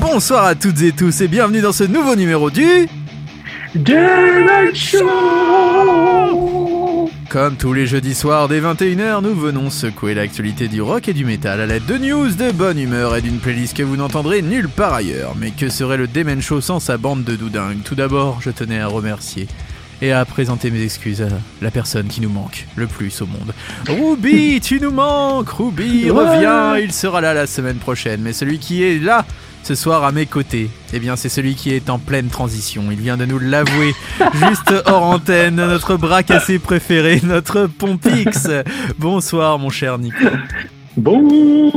Bonsoir à toutes et tous et bienvenue dans ce nouveau numéro du... Comme tous les jeudis soirs dès 21h, nous venons secouer l'actualité du rock et du métal à l'aide de news, de bonne humeur et d'une playlist que vous n'entendrez nulle part ailleurs. Mais que serait le Demen Show sans sa bande de doudingues? Tout d'abord, je tenais à remercier et à présenter mes excuses à la personne qui nous manque le plus au monde. Ruby, tu nous manques Ruby, reviens, il sera là la semaine prochaine. Mais celui qui est là ce soir à mes côtés, eh bien c'est celui qui est en pleine transition. Il vient de nous l'avouer juste hors antenne, notre bras cassé préféré, notre Pompix. Bonsoir mon cher Nico. Bonsoir.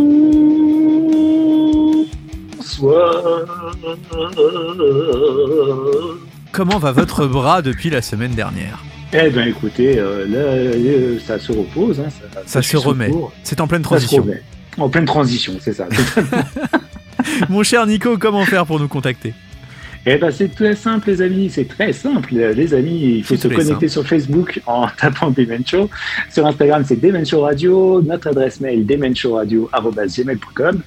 Comment va votre bras depuis la semaine dernière? Eh ben écoutez, euh, là, euh, ça se repose. Hein, ça, Ça se remet. C'est en pleine Ça se transition. remet. En pleine transition, c'est ça. Mon cher Nico, comment faire pour nous contacter? Eh ben c'est très simple les amis, c'est très simple les amis. Il faut se connecter sur Facebook en tapant Demen Show. Sur Instagram c'est Demen Show Radio. Notre adresse mail demenshowradio@gmail.com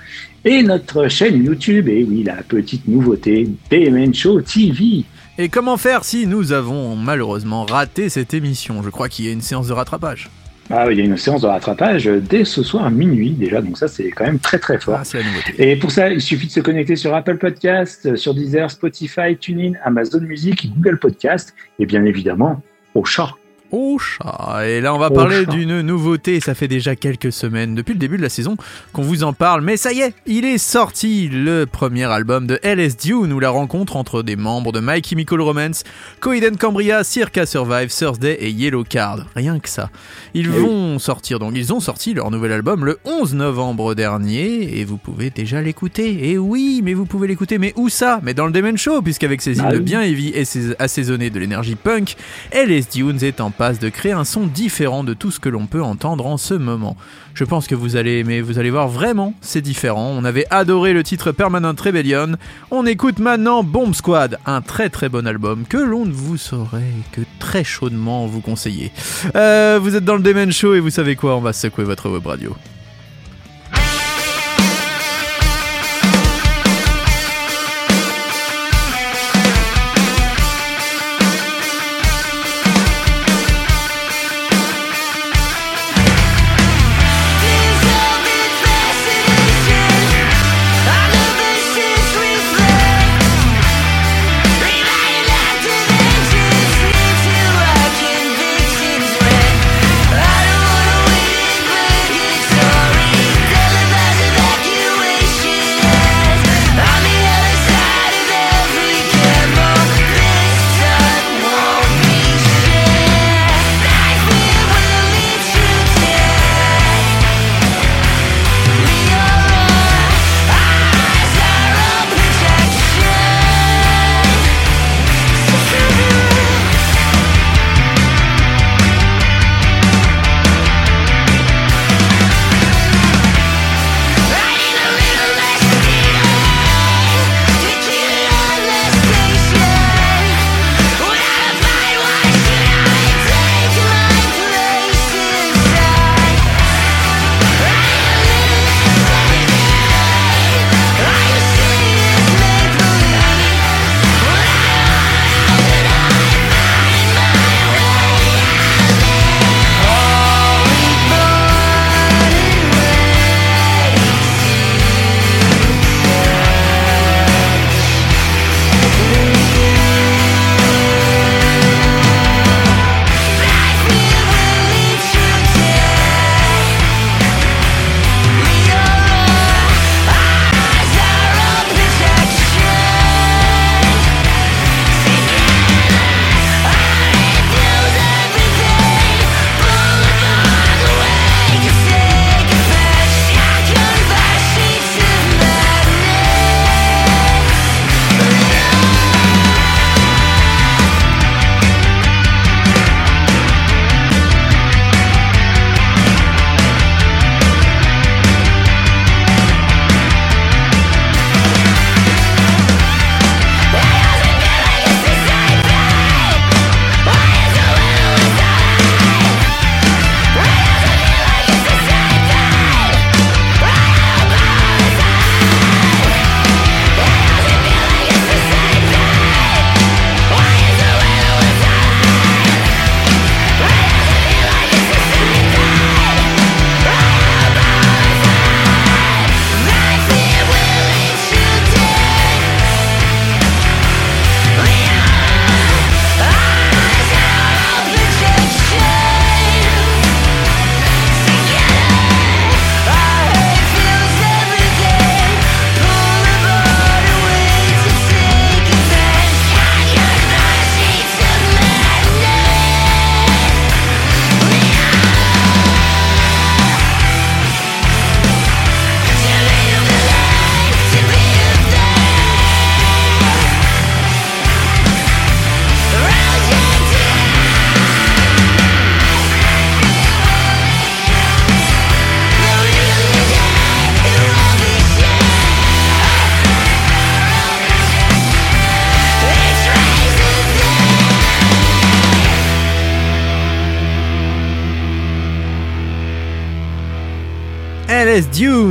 et notre chaîne YouTube. Et oui la petite nouveauté Demen Show TV. Et comment faire si nous avons malheureusement raté cette émission? Je crois qu'il y a une séance de rattrapage. Ah, il y a une séance de rattrapage dès ce soir à minuit déjà, donc ça c'est quand même très très fort. Ah. Et pour ça, il suffit de se connecter sur Apple Podcast, sur Deezer, Spotify, TuneIn, Amazon Music, Google Podcast et bien évidemment au chat. Au chat. Et là, on va parler d'une nouveauté. Ça fait déjà quelques semaines, depuis le début de la saison, qu'on vous en parle. Mais ça y est, il est sorti le premier album de LS Dune, où la rencontre entre des membres de My Chemical Romance, and Cambria, Circa Survive, Thursday et Yellow Card. Rien que ça. Ils oui. vont sortir, donc ils ont sorti leur nouvel album le 11 novembre dernier, et vous pouvez déjà l'écouter. Et oui, mais vous pouvez l'écouter, mais où ça? Mais dans le Demen Show, puisqu'avec ses Ah hymnes oui. bien heavy et ses assaisonnés de l'énergie punk, LS Dunes est en de créer un son différent de tout ce que l'on peut entendre en ce moment. Je pense que vous allez aimer, vous allez voir vraiment, c'est différent. On avait adoré le titre Permanent Rebellion. On écoute maintenant Bomb Squad, un très très bon album que l'on ne vous saurait que très chaudement vous conseiller. Euh, vous êtes dans le Demen Show et vous savez quoi, on va secouer votre web radio.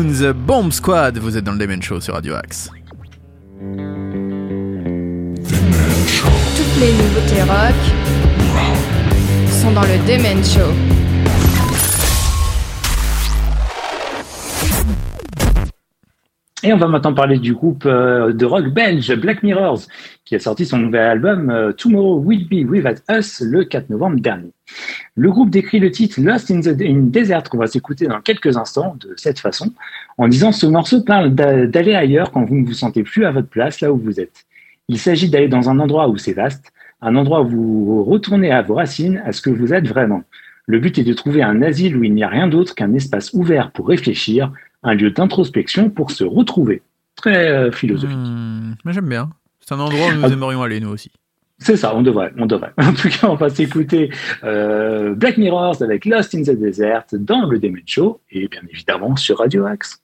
Bomb Squad, vous êtes dans le Demen Show sur Radio Axe. Toutes les nouveautés rock sont dans le Demen Show. Et on va maintenant parler du groupe euh, de rock belge Black Mirrors, qui a sorti son nouvel album euh, Tomorrow Will Be With Us le 4 novembre dernier. Le groupe décrit le titre Lost in the Desert qu'on va s'écouter dans quelques instants de cette façon, en disant ce morceau parle d'aller ailleurs quand vous ne vous sentez plus à votre place là où vous êtes. Il s'agit d'aller dans un endroit où c'est vaste, un endroit où vous retournez à vos racines, à ce que vous êtes vraiment. Le but est de trouver un asile où il n'y a rien d'autre qu'un espace ouvert pour réfléchir, un lieu d'introspection pour se retrouver. Très euh, philosophique. Hmm, j'aime bien. C'est un endroit où nous Ah. aimerions aller, nous aussi. C'est ça, on devrait, on devrait. En tout cas, on va s'écouter euh, Black Mirrors avec Lost in the Desert dans le Demon Show et bien évidemment sur Radio Axe.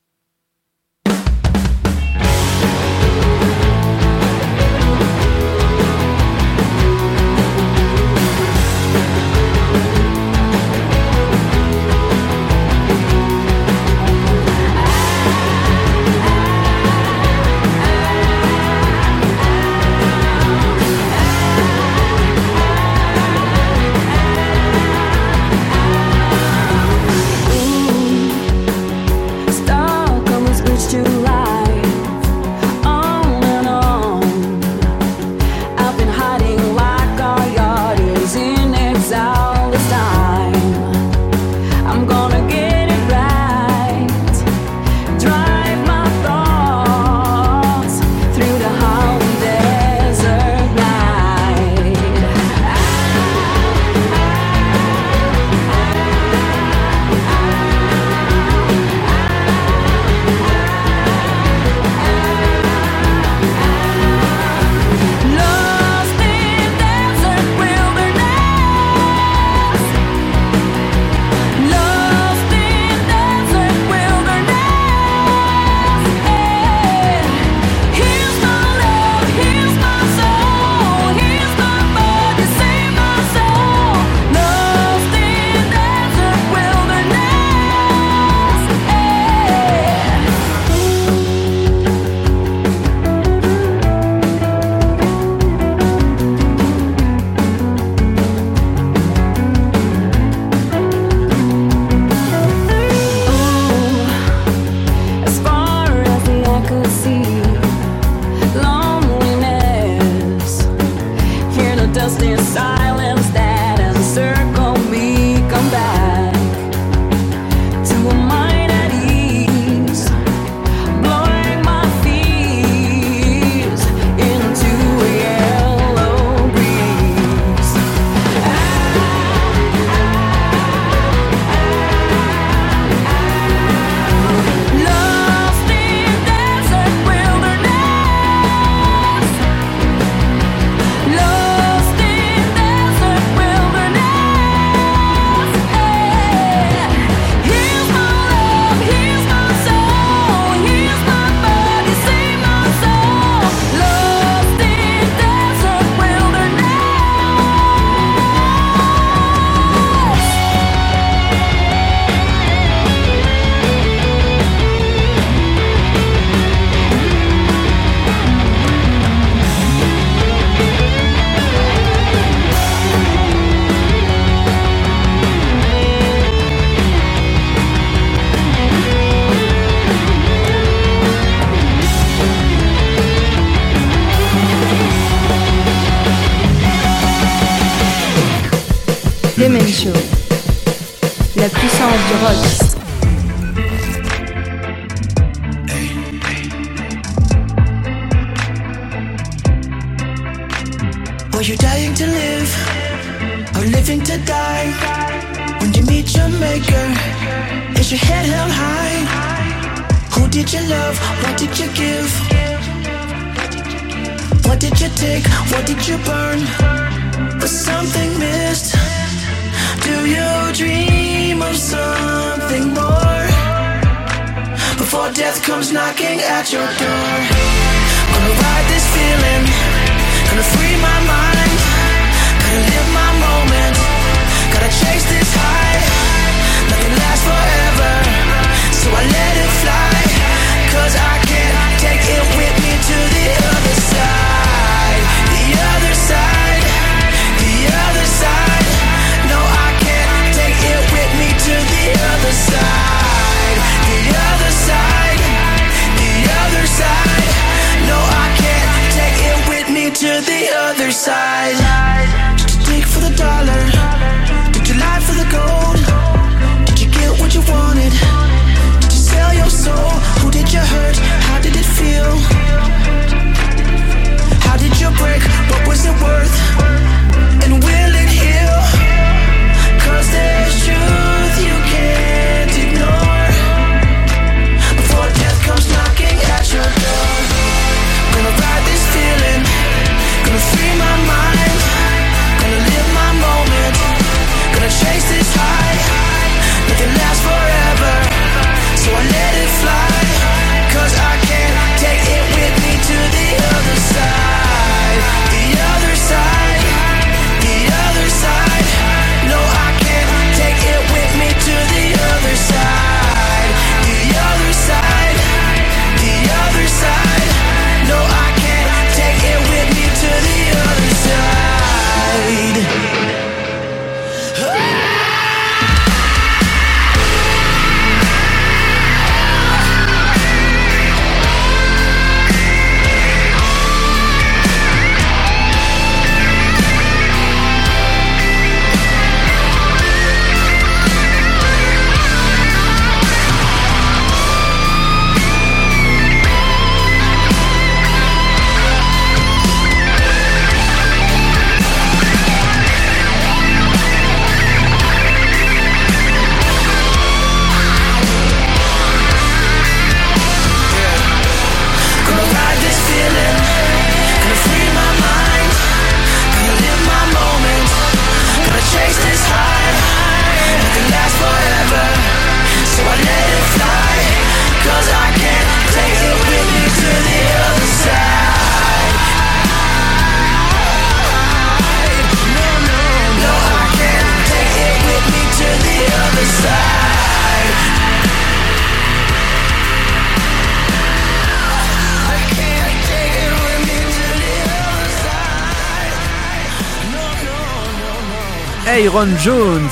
Aaron Jones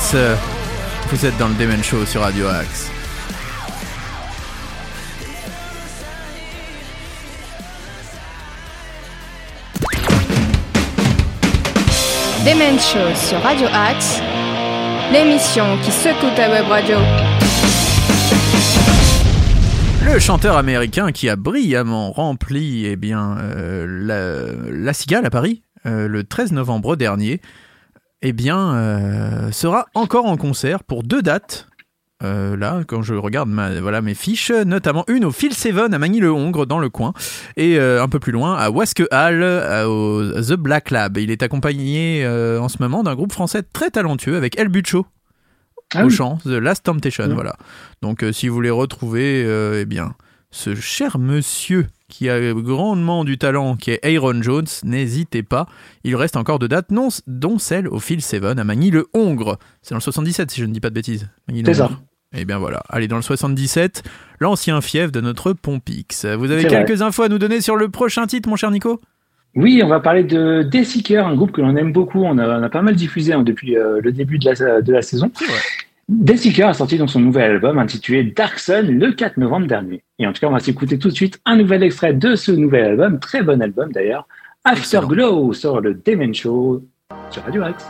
Vous êtes dans le Demen Show sur Radio Axe. Demen Show sur Radio Axe, l'émission qui secoue ta web radio. Le chanteur américain qui a brillamment rempli eh bien, euh, la, la Cigale à Paris euh, le 13 novembre dernier eh bien, euh, sera encore en concert pour deux dates. Euh, là, quand je regarde ma, voilà, mes fiches, notamment une au Phil Seven à Magny-le-Hongre, dans le coin, et euh, un peu plus loin à Wasque Hall, au The Black Lab. Il est accompagné en ce moment d'un groupe français très talentueux avec El Bucho Ah au oui. chant, The Last Temptation, voilà. Donc si vous voulez retrouver, euh, eh bien, ce cher monsieur qui a grandement du talent, qui est Aaron Jones, n'hésitez pas. Il reste encore de dates, non, dont celle au Phil Seven à Magny-le-Hongre. C'est dans le 77 si je ne dis pas de bêtises. C'est ça. Magny-le-Hongre. Eh bien voilà, allez dans le 77, l'ancien fief de notre Pompix. Vous avez vrai. quelques infos à nous donner sur le prochain titre, mon cher Nico? Oui, on va parler de Deathseeker, un groupe que l'on aime beaucoup. On a, on a pas mal diffusé hein, depuis euh, le début de la, de la saison. Deathseeker a sorti donc son nouvel album intitulé Dark Sun le 4 novembre dernier. Et en tout cas, on va s'écouter tout de suite un nouvel extrait de ce nouvel album, très bon album d'ailleurs, Afterglow sur le Demen Show sur Radio Axe.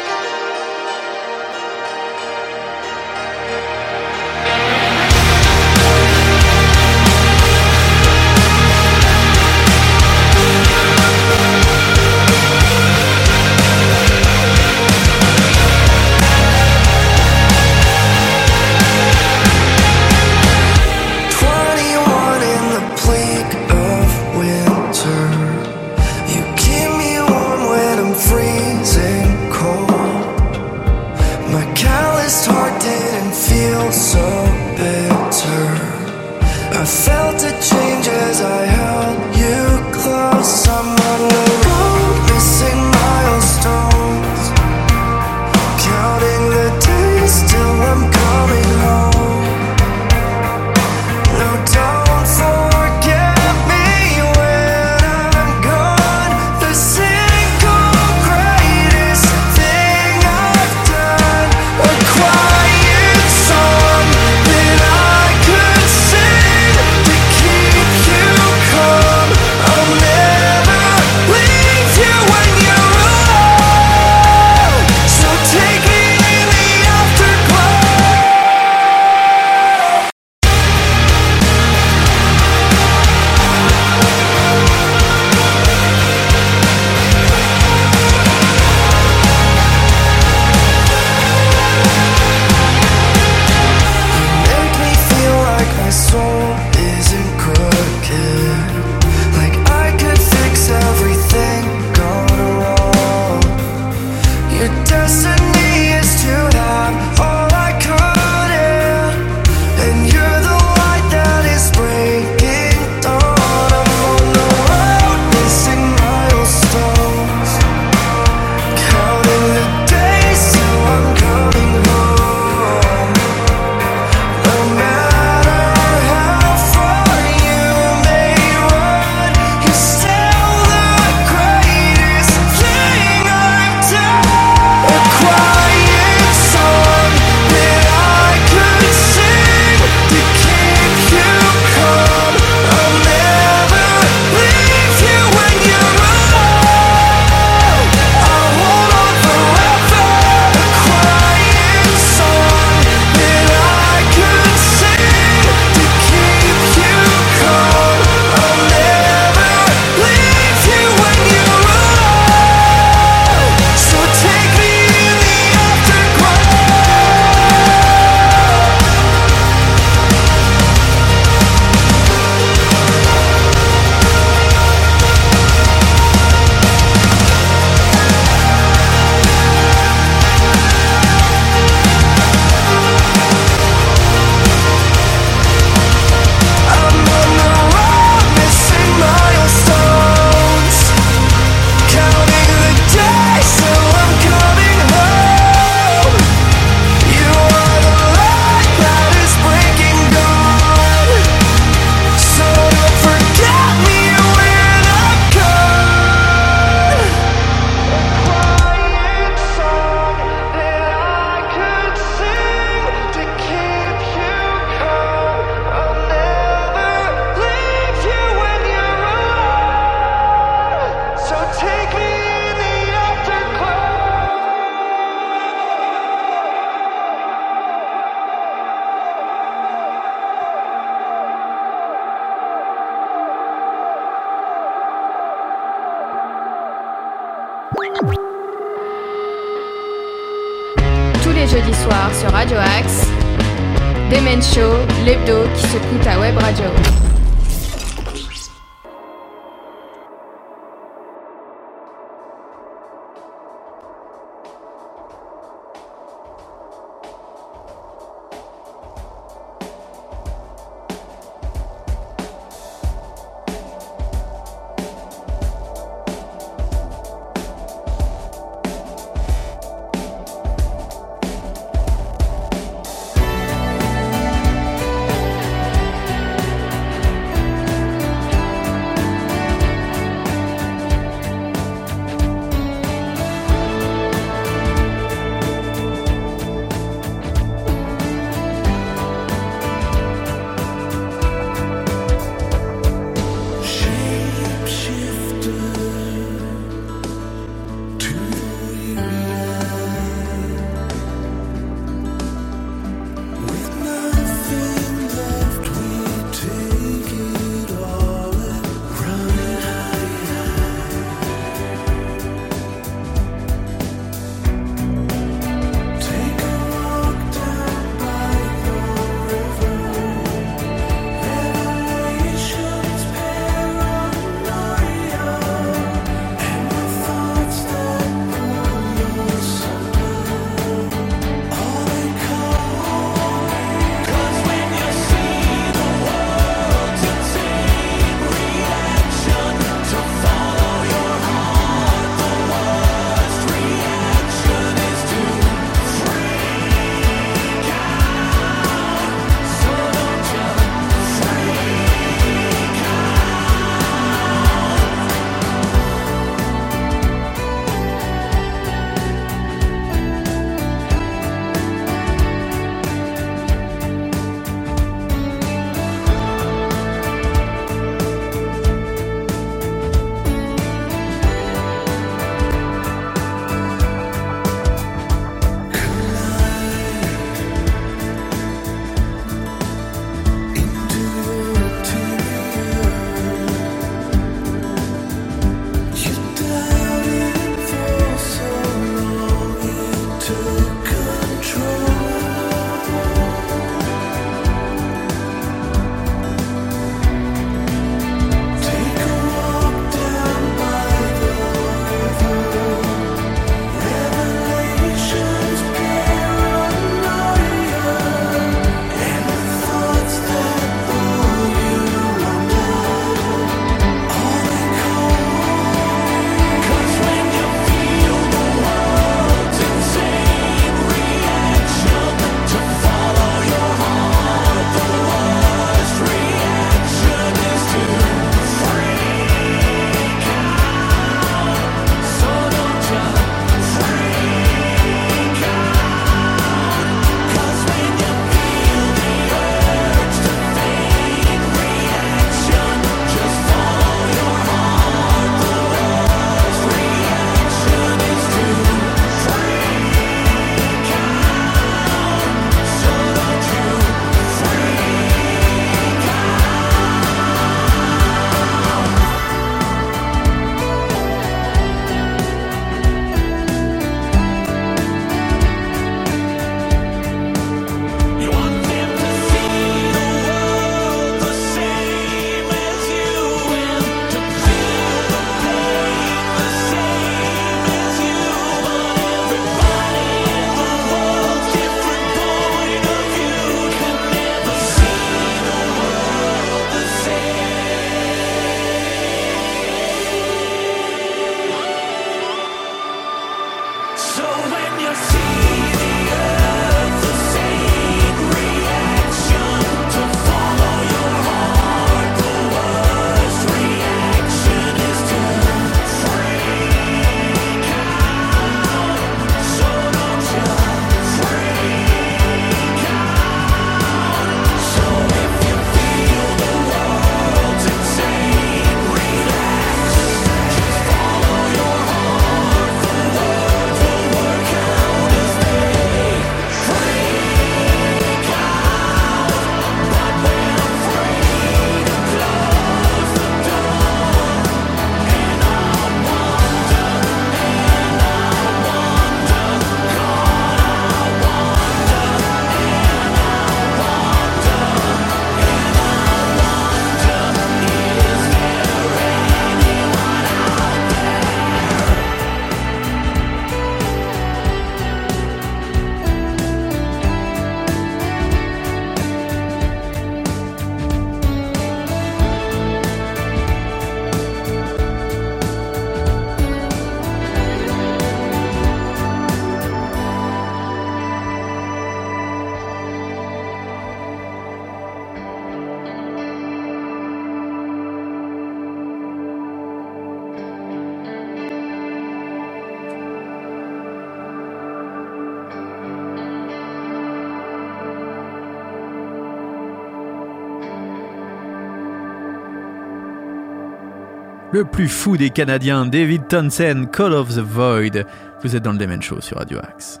Le plus fou des Canadiens, David Townsend, Call of the Void. Vous êtes dans le Demen Show sur Radio Axe.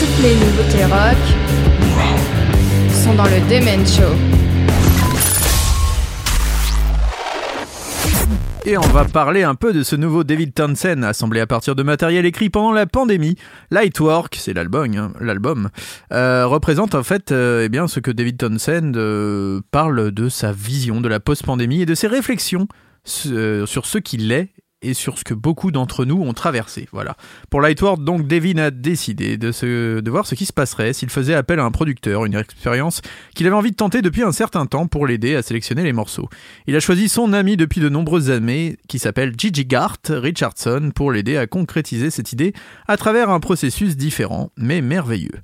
Toutes les nouveautés rock sont dans le Demen Show. Et on va parler un peu de ce nouveau David Townsend, assemblé à partir de matériel écrit pendant la pandémie. Lightwork, c'est l'album, hein, l'album, euh, représente en fait euh, eh bien, ce que David Townsend euh, parle de sa vision de la post-pandémie et de ses réflexions sur ce qu'il est et sur ce que beaucoup d'entre nous ont traversé. Voilà. Pour Lightwork, donc, Devin a décidé de, de voir ce qui se passerait s'il faisait appel à un producteur, une expérience qu'il avait envie de tenter depuis un certain temps pour l'aider à sélectionner les morceaux. Il a choisi son ami depuis de nombreuses années, qui s'appelle Gigi Gart Richardson, pour l'aider à concrétiser cette idée à travers un processus différent, mais merveilleux.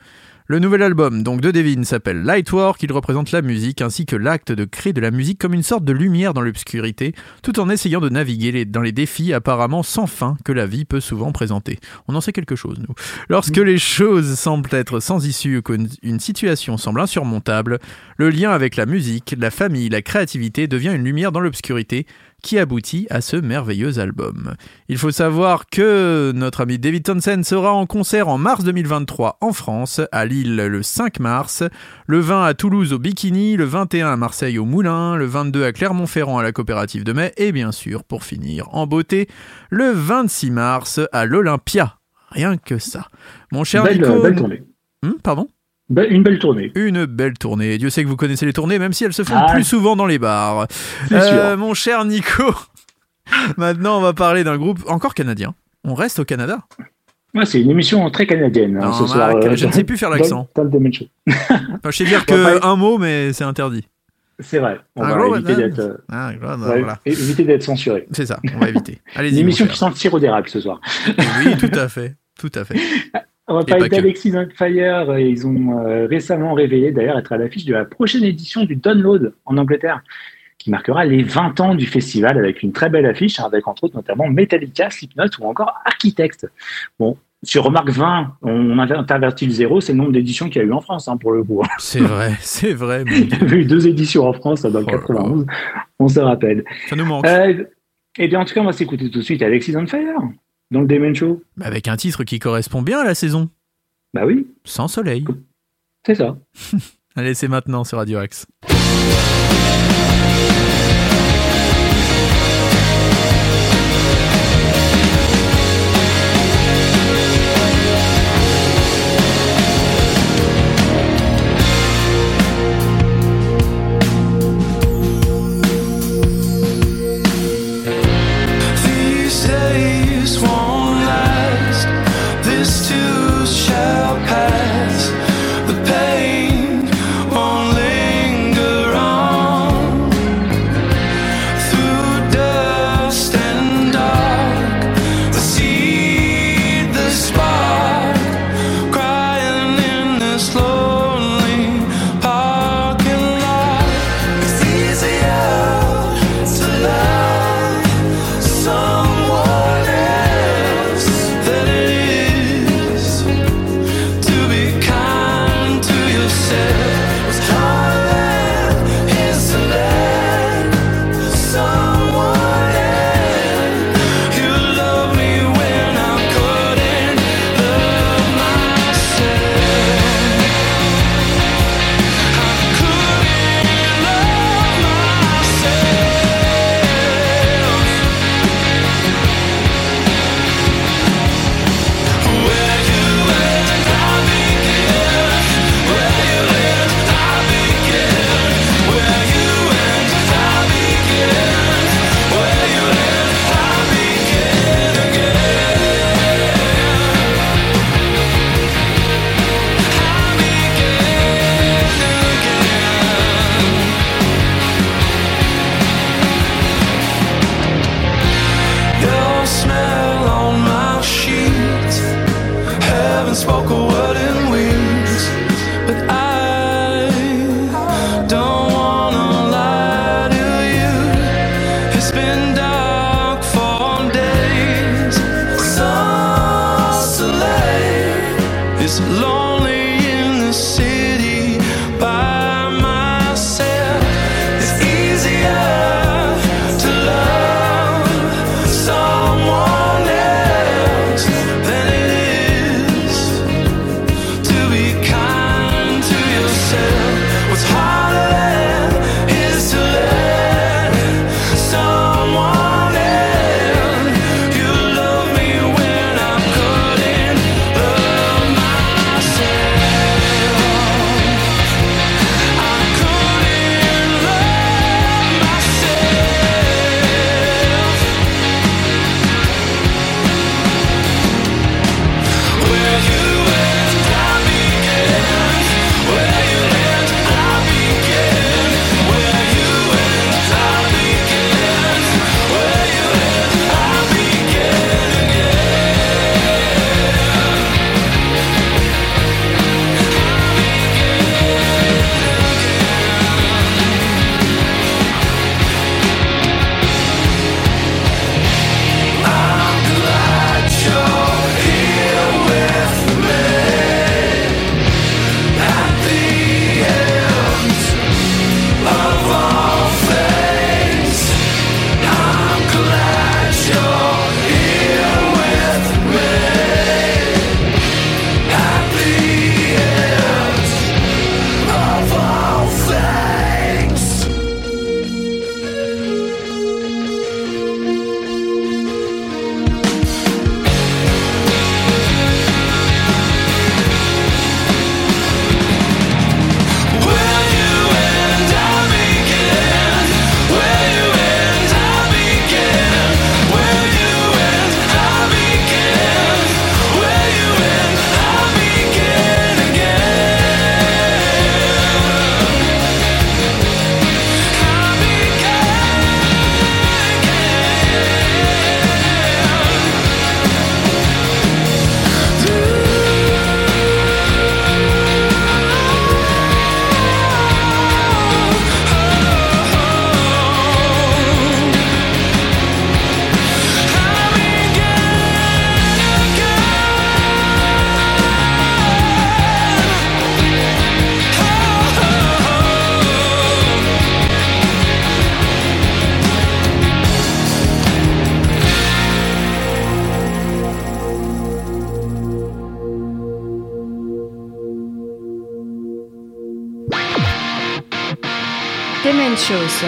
Le nouvel album donc de Devin s'appelle Lightwork, il représente la musique ainsi que l'acte de créer de la musique comme une sorte de lumière dans l'obscurité, tout en essayant de naviguer dans les défis apparemment sans fin que la vie peut souvent présenter. On en sait quelque chose, nous. Lorsque les choses semblent être sans issue ou qu'une une situation semble insurmontable, le lien avec la musique, la famille, la créativité devient une lumière dans l'obscurité qui aboutit à ce merveilleux album. Il faut savoir que notre ami David Townsend sera en concert en mars 2023 en France, à Lille le 5 mars, le 20 à Toulouse au Bikini, le 21 à Marseille au Moulin, le 22 à Clermont-Ferrand à la Coopérative de Mai et bien sûr, pour finir en beauté, le 26 mars à l'Olympia. Rien que ça. Mon cher Belle, Nico... belle tournée. Hmm, pardon? Be- une belle tournée. une belle tournée. Dieu sait que vous connaissez les tournées, même si elles se font Ah. plus souvent dans les bars. Euh, mon cher Nico, maintenant on va parler d'un groupe encore canadien. On reste au Canada. Ouais, c'est une émission très canadienne hein, ce soir. Euh, je ne sais plus faire l'accent. Enfin, je sais dire On va que pas- un mot, mais c'est interdit. C'est vrai. On Un va gros éviter banane. d'être euh, Ah, voilà, éviter d'être censuré. C'est ça, on va éviter. Une Allez-y. émission qui sent le sirop d'érable ce soir. Oui, tout à fait. Tout à fait. On va parler d'Alexis on Fire. Ils ont euh, récemment révélé d'ailleurs être à l'affiche de la prochaine édition du Download en Angleterre, qui marquera les 20 ans du festival avec une très belle affiche, avec entre autres notamment Metallica, Slipknot ou encore Architect. Bon, sur remarque 20, on a interverti le zéro, c'est le nombre d'éditions qu'il y a eu en France hein, pour le coup. C'est vrai, c'est vrai. Il y avait eu deux éditions en France dans le Oh là là. 91, on se rappelle. Ça nous manque. Euh, et bien en tout cas, on va s'écouter tout de suite Alexis on Fire dans le Demon Show. Avec un titre qui correspond bien à la saison. Bah oui, Sans soleil. c'est ça. Allez, c'est maintenant sur Radio Axe.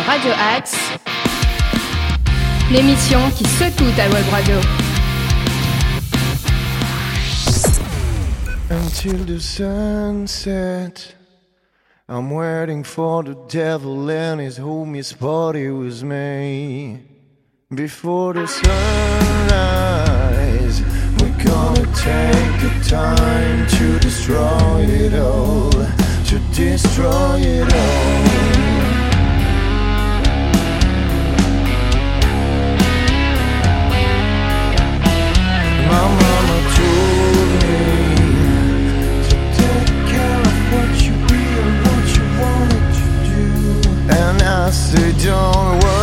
Radio Axe, l'émission qui secoue ta web radio. Until the sunset, I'm waiting for the devil and his homies party with me. Before the sunrise, we're gonna take the time to destroy it all, to destroy it all. They don't work.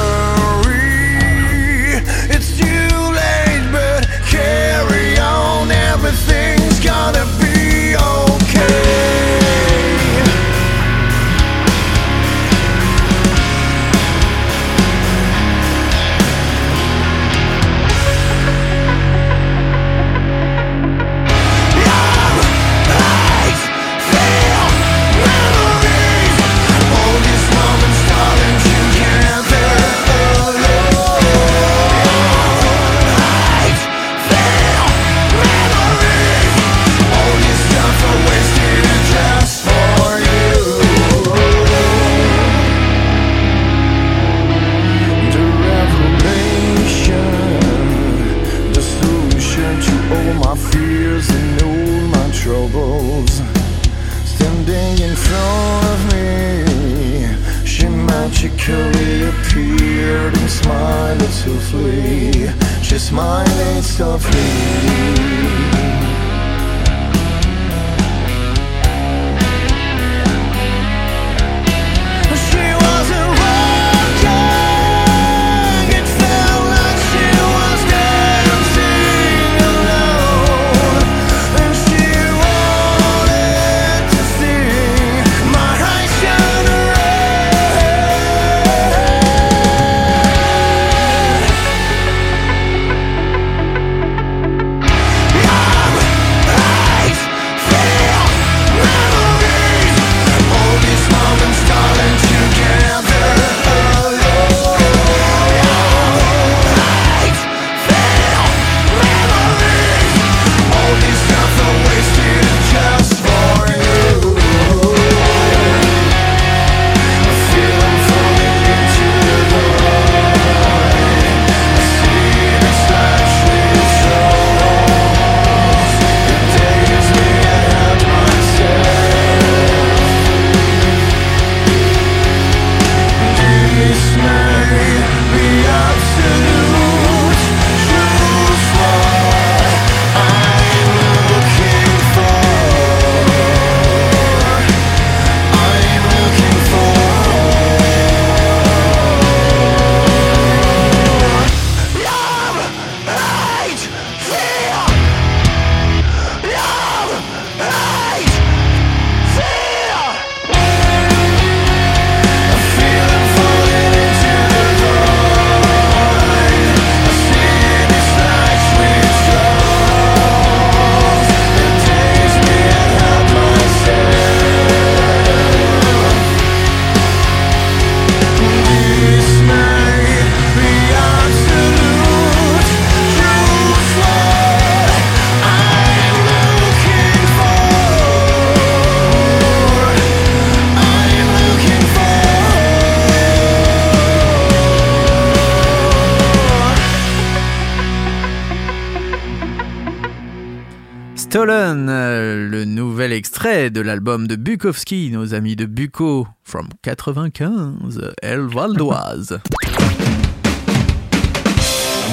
Extrait de l'album de Bukowski, nos amis de Buko, from 95, El Valdoise.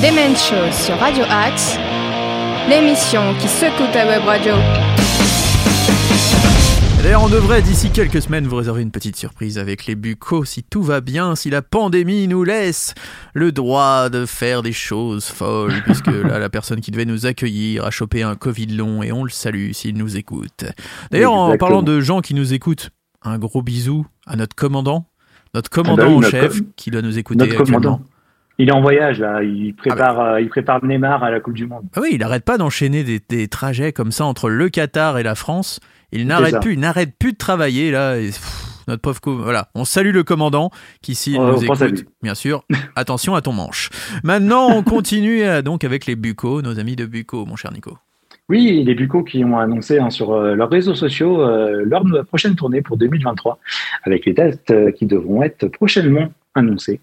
Demen Show sur Radio Axe, l'émission qui secoue ta web radio. D'ailleurs, on devrait d'ici quelques semaines vous réserver une petite surprise avec les Bucos si tout va bien, si la pandémie nous laisse le droit de faire des choses folles, puisque là, la personne qui devait nous accueillir a chopé un Covid long et on le salue s'il nous écoute. D'ailleurs, en parlant de gens qui nous écoutent, un gros bisou à notre commandant, notre commandant Ah bah oui, en notre chef com- qui doit nous écouter Notre actuellement. commandant. Il est en voyage là, il prépare, euh, il prépare Neymar à la Coupe du Monde. Ah oui, il n'arrête pas d'enchaîner des, des trajets comme ça entre le Qatar et la France. Il n'arrête plus, il n'arrête plus de travailler là. et, pff, notre pauvre voilà, on salue le commandant qui s'il Oh, nous écoute, bien sûr. Attention à ton manche. Maintenant, on continue euh, donc avec les Bucco, nos amis de Bucco, mon cher Nico. Oui, les Bucco qui ont annoncé hein, sur euh, leurs réseaux sociaux euh, leur prochaine tournée pour 2023, avec les dates qui devront être prochainement annoncées.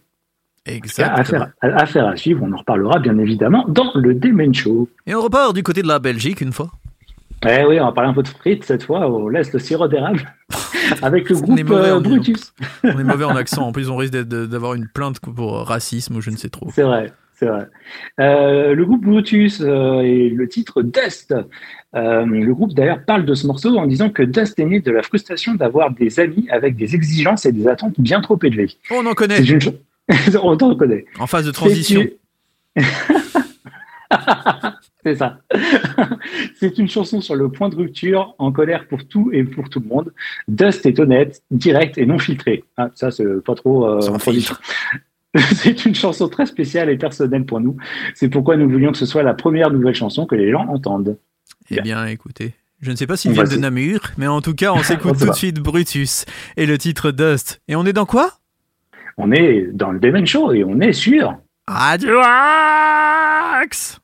Exactement. Affaire, affaire à suivre, on en reparlera bien évidemment dans le Demen Show. Et on repart du côté de la Belgique une fois. Eh oui, on va parler un peu de frites cette fois, on laisse le sirop d'érable avec le groupe euh. Brutus. On est mauvais en accent. En plus, on risque d'avoir une plainte pour racisme ou je ne sais trop. C'est vrai, c'est vrai. Euh, le groupe Brutus euh, et le titre Dust. Euh, le groupe d'ailleurs parle de ce morceau en disant que Dust est né de la frustration d'avoir des amis avec des exigences et des attentes bien trop élevées. On en connaît. C'est une cho- on t'en reconnaît. En phase de transition. C'est ça. C'est une chanson sur le point de rupture, en colère pour tout et pour tout le monde. Dust est honnête, direct et non filtré. Ah, ça, c'est pas trop euh. C'est une chanson très spéciale et personnelle pour nous. C'est pourquoi nous voulions que ce soit la première nouvelle chanson que les gens entendent. Eh bien, écoutez. Je ne sais pas s'ils viennent va de Namur, mais en tout cas, on s'écoute tout de suite Brutus et le titre Dust. Et on est dans quoi? On est dans le Demen Show et on est sûr. Radio Axe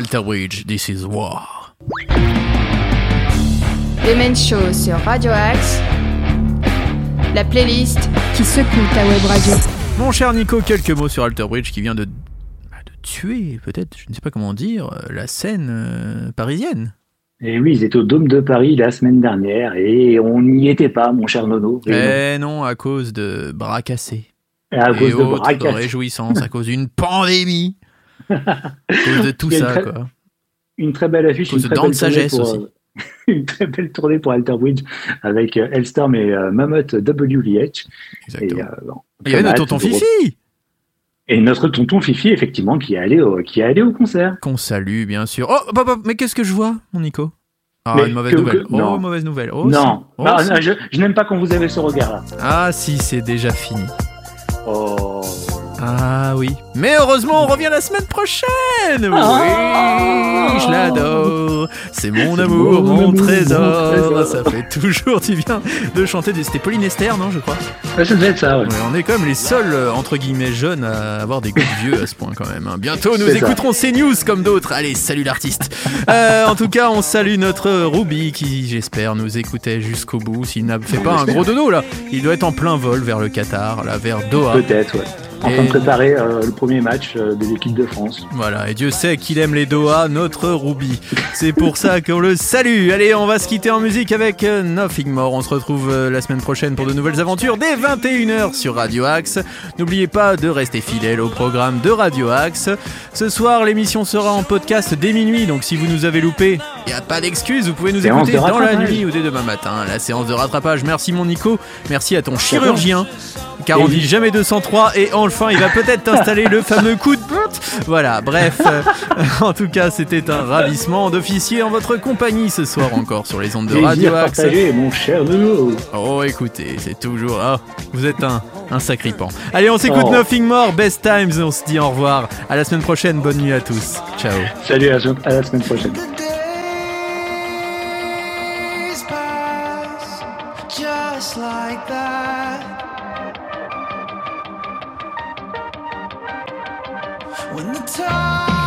Alter Bridge, This is War. Demen Show sur Radio Axe. La playlist qui secoue ta web radio. Mon cher Nico, quelques mots sur Alter Bridge qui vient de, bah, de tuer, peut-être, je ne sais pas comment dire, euh, la scène euh, parisienne. Et oui, ils étaient au Dôme de Paris la semaine dernière et on n'y était pas, mon cher Nono. Et non. Eh non, à cause de bras cassés. à et cause de bras cassés. réjouissances, à cause d'une pandémie. De tout ça, très- quoi. Une très belle affiche, une très belle sagesse pour, aussi. euh, une très belle tournée pour Alter Bridge avec euh, Hellstorm et euh, Mammoth WVH. Et, euh, bon, Il y avait notre tonton Fifi Et notre tonton Fifi, effectivement, qui est allé au, qui est allé au concert. Qu'on salue, bien sûr. Oh, mais qu'est-ce que je vois, mon Nico? Ah, Mais une mauvaise que- nouvelle. que- oh, mauvaise nouvelle. Oh, non. Oh, Non, non, je, je n'aime pas quand vous avez ce regard-là. Ah, si, c'est déjà fini. Oh. Ah oui. Mais heureusement, on revient la semaine prochaine. Oui, Ah. je l'adore. C'est mon amour, mon trésor. Ça fait toujours du bien de chanter. des- C'était Pauline Esther, non, je crois. Ah, ça devait être ça, ouais. Ouais, on est quand même les seuls, euh, entre guillemets, jeunes à avoir des goûts vieux à ce point quand même. hein. Bientôt, nous écouterons ces news comme d'autres. Allez, salut l'artiste. Euh, en tout cas, on salue notre Ruby qui, j'espère, nous écoutait jusqu'au bout. S'il n'a fait pas un gros dodo là, il doit être en plein vol vers le Qatar, là, vers Doha. Peut-être, ouais. En train de préparer euh, le premier match euh, de l'équipe de France. Voilà, et Dieu sait qu'il aime les Doha, notre Ruby. C'est pour ça qu'on le salue. Allez, on va se quitter en musique avec euh, Nothing More. On se retrouve euh, la semaine prochaine pour de nouvelles aventures dès 21h sur Radio Axe. N'oubliez pas de rester fidèle au programme de Radio Axe. Ce soir, l'émission sera en podcast dès minuit, donc si vous nous avez loupé, il n'y a pas d'excuse, vous pouvez nous Séance écouter dans la nuit ou dès demain matin. La séance de rattrapage. Merci mon Nico, merci à ton chirurgien. Car on Et dit jamais 203 et enfin il va peut-être t'installer le fameux coup de botte. Voilà, bref. euh, en tout cas, c'était un ravissement d'officier en votre compagnie ce soir encore sur les ondes de Radio Axe. partagé, mon cher Nono. Oh, écoutez, c'est toujours. Ah, vous êtes un, un sacripant. Allez, on s'écoute Oh. Nothing More, Best Times. On se dit au revoir. À la semaine prochaine. Bonne nuit à tous. Ciao. Salut, à, à la semaine prochaine. Like that. When the tide